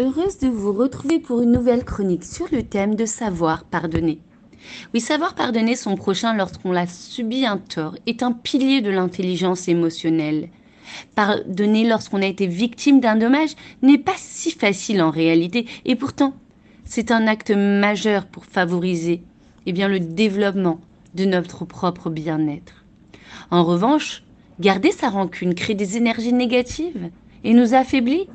heureuse de vous retrouver pour une nouvelle chronique sur le thème de savoir pardonner. Oui, savoir pardonner son prochain lorsqu'on l'a subi un tort est un pilier de l'intelligence émotionnelle. Pardonner lorsqu'on a été victime d'un dommage n'est pas si facile en réalité et pourtant c'est un acte majeur pour favoriser eh bien, le développement de notre propre bien-être. En revanche, garder sa rancune crée des énergies négatives et nous affaiblit.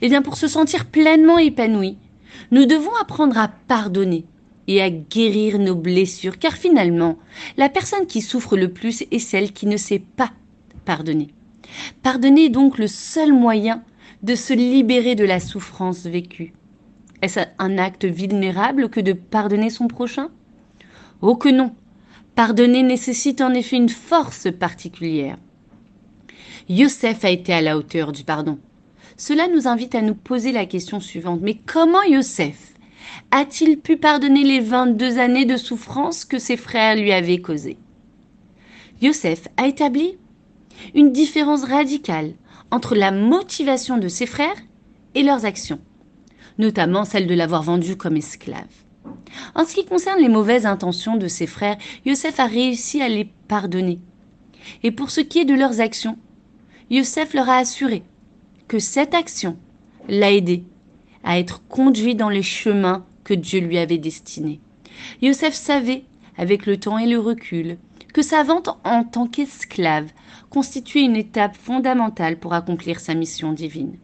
Eh bien, pour se sentir pleinement épanoui, nous devons apprendre à pardonner et à guérir nos blessures, car finalement, la personne qui souffre le plus est celle qui ne sait pas pardonner. Pardonner est donc le seul moyen de se libérer de la souffrance vécue. Est-ce un acte vulnérable que de pardonner son prochain? Oh que non Pardonner nécessite en effet une force particulière. Youssef a été à la hauteur du pardon. Cela nous invite à nous poser la question suivante. Mais comment Youssef a-t-il pu pardonner les 22 années de souffrance que ses frères lui avaient causées? Youssef a établi une différence radicale entre la motivation de ses frères et leurs actions, notamment celle de l'avoir vendu comme esclave. En ce qui concerne les mauvaises intentions de ses frères, Youssef a réussi à les pardonner. Et pour ce qui est de leurs actions, Youssef leur a assuré que cette action l'a aidé à être conduit dans les chemins que Dieu lui avait destinés. Youssef savait, avec le temps et le recul, que sa vente en tant qu'esclave constituait une étape fondamentale pour accomplir sa mission divine.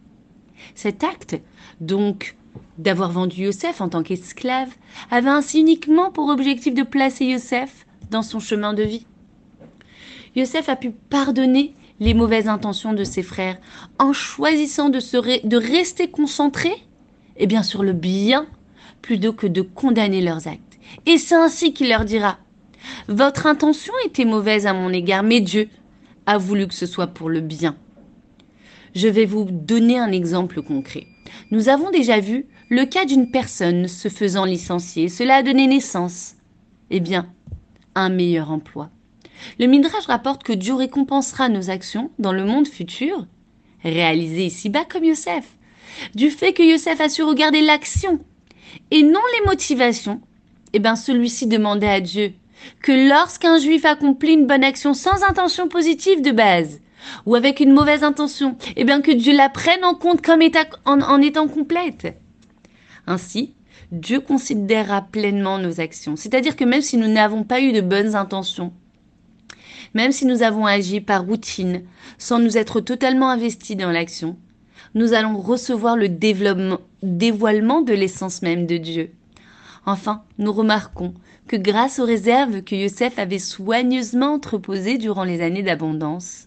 Cet acte, donc, d'avoir vendu Youssef en tant qu'esclave, avait ainsi uniquement pour objectif de placer Youssef dans son chemin de vie. Youssef a pu pardonner les mauvaises intentions de ses frères en choisissant de, se de rester concentré et bien sur le bien plutôt que de condamner leurs actes. Et c'est ainsi qu'il leur dira Votre intention était mauvaise à mon égard, mais Dieu a voulu que ce soit pour le bien. Je vais vous donner un exemple concret. Nous avons déjà vu le cas d'une personne se faisant licencier. Cela a donné naissance, eh bien, à un meilleur emploi. Le Midrash rapporte que Dieu récompensera nos actions dans le monde futur, réalisées ici-bas comme Youssef, du fait que Youssef a su regarder l'action et non les motivations. Eh bien, celui-ci demandait à Dieu que lorsqu'un juif accomplit une bonne action sans intention positive de base, ou avec une mauvaise intention, eh bien que Dieu la prenne en compte comme en étant complète. Ainsi, Dieu considérera pleinement nos actions. C'est-à-dire que même si nous n'avons pas eu de bonnes intentions, même si nous avons agi par routine, sans nous être totalement investis dans l'action, nous allons recevoir le dévoilement de l'essence même de Dieu. Enfin, nous remarquons que grâce aux réserves que Yosef avait soigneusement entreposées durant les années d'abondance,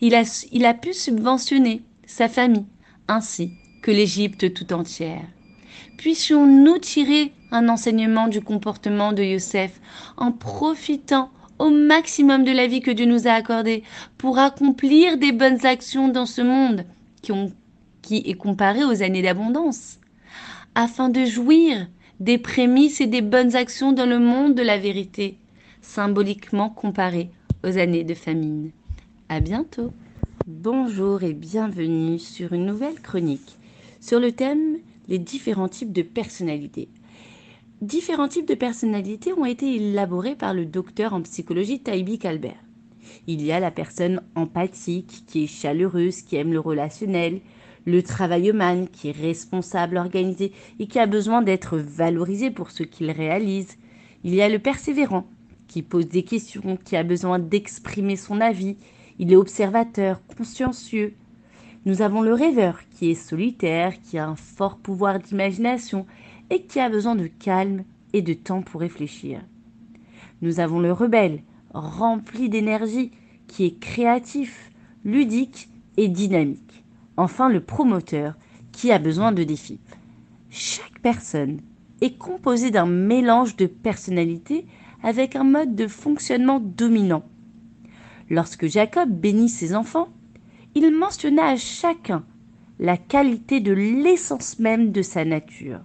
il a, il a pu subventionner sa famille ainsi que l'Égypte tout entière puissions-nous tirer un enseignement du comportement de Youssef en profitant au maximum de la vie que Dieu nous a accordée pour accomplir des bonnes actions dans ce monde qui, est comparé aux années d'abondance, afin de jouir des prémices et des bonnes actions dans le monde de la vérité, symboliquement comparé aux années de famine. À bientôt. Bonjour et bienvenue sur une nouvelle chronique sur le thème les différents types de personnalités. Différents types de personnalités ont été élaborés par le docteur en psychologie Taïbi Calbert. Il y a la personne empathique, qui est chaleureuse, qui aime le relationnel, le travail humain, qui est responsable, organisé et qui a besoin d'être valorisé pour ce qu'il réalise. Il y a le persévérant, qui pose des questions, qui a besoin d'exprimer son avis. Il est observateur, consciencieux, nous avons le rêveur qui est solitaire, qui a un fort pouvoir d'imagination et qui a besoin de calme et de temps pour réfléchir. Nous avons le rebelle, rempli d'énergie, qui est créatif, ludique et dynamique. Enfin, le promoteur, qui a besoin de défis. Chaque personne est composée d'un mélange de personnalités avec un mode de fonctionnement dominant. Lorsque Jacob bénit ses enfants, il mentionna à chacun la qualité de l'essence même de sa nature.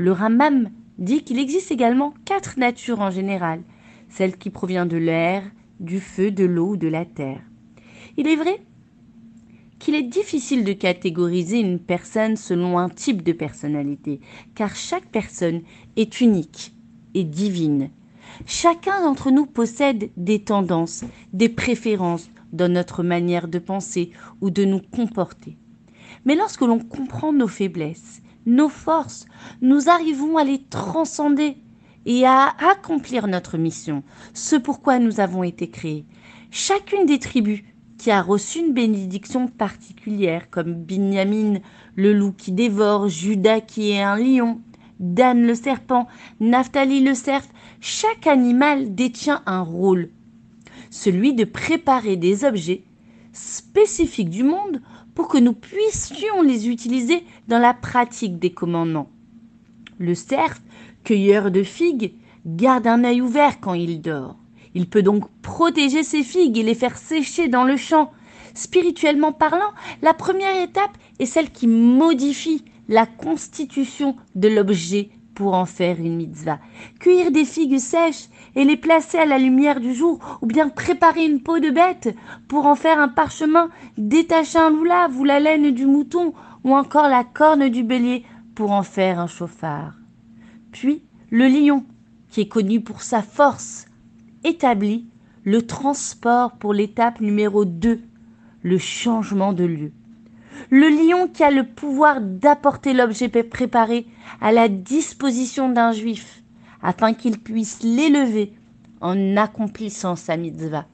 Le Ramam dit qu'il existe également quatre natures en général, celle qui provient de l'air, du feu, de l'eau ou de la terre. Il est vrai qu'il est difficile de catégoriser une personne selon un type de personnalité, car chaque personne est unique et divine. Chacun d'entre nous possède des tendances, des préférences dans notre manière de penser ou de nous comporter. Mais lorsque l'on comprend nos faiblesses, nos forces, nous arrivons à les transcender et à accomplir notre mission, ce pourquoi nous avons été créés. Chacune des tribus qui a reçu une bénédiction particulière, comme Binyamin, le loup qui dévore, Judas qui est un lion, Dan le serpent, Naphtali le cerf, chaque animal détient un rôle, celui de préparer des objets spécifiques du monde pour que nous puissions les utiliser dans la pratique des commandements. Le cerf, cueilleur de figues, garde un œil ouvert quand il dort. Il peut donc protéger ses figues et les faire sécher dans le champ. Spirituellement parlant, la première étape est celle qui modifie la constitution de l'objet pour en faire une mitzvah. Cueillir des figues sèches et les placer à la lumière du jour, ou bien préparer une peau de bête pour en faire un parchemin, détacher un loulave ou la laine du mouton, ou encore la corne du bélier pour en faire un chauffard. Puis le lion, qui est connu pour sa force, établit le transport pour l'étape numéro 2, le changement de lieu. Le lion qui a le pouvoir d'apporter l'objet préparé à la disposition d'un juif afin qu'il puisse l'élever en accomplissant sa mitzvah.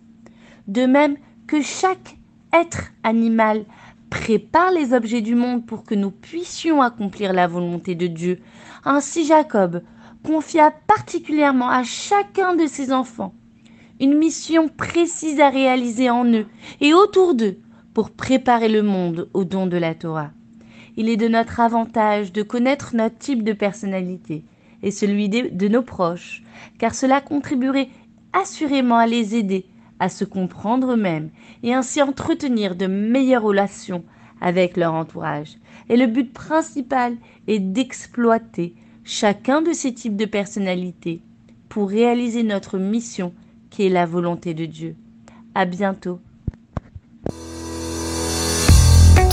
De même que chaque être animal prépare les objets du monde pour que nous puissions accomplir la volonté de Dieu. Ainsi Jacob confia particulièrement à chacun de ses enfants une mission précise à réaliser en eux et autour d'eux pour préparer le monde au don de la Torah. Il est de notre avantage de connaître notre type de personnalité et celui de nos proches, car cela contribuerait assurément à les aider à se comprendre eux-mêmes et ainsi entretenir de meilleures relations avec leur entourage. Et le but principal est d'exploiter chacun de ces types de personnalités pour réaliser notre mission qui est la volonté de Dieu. À bientôt.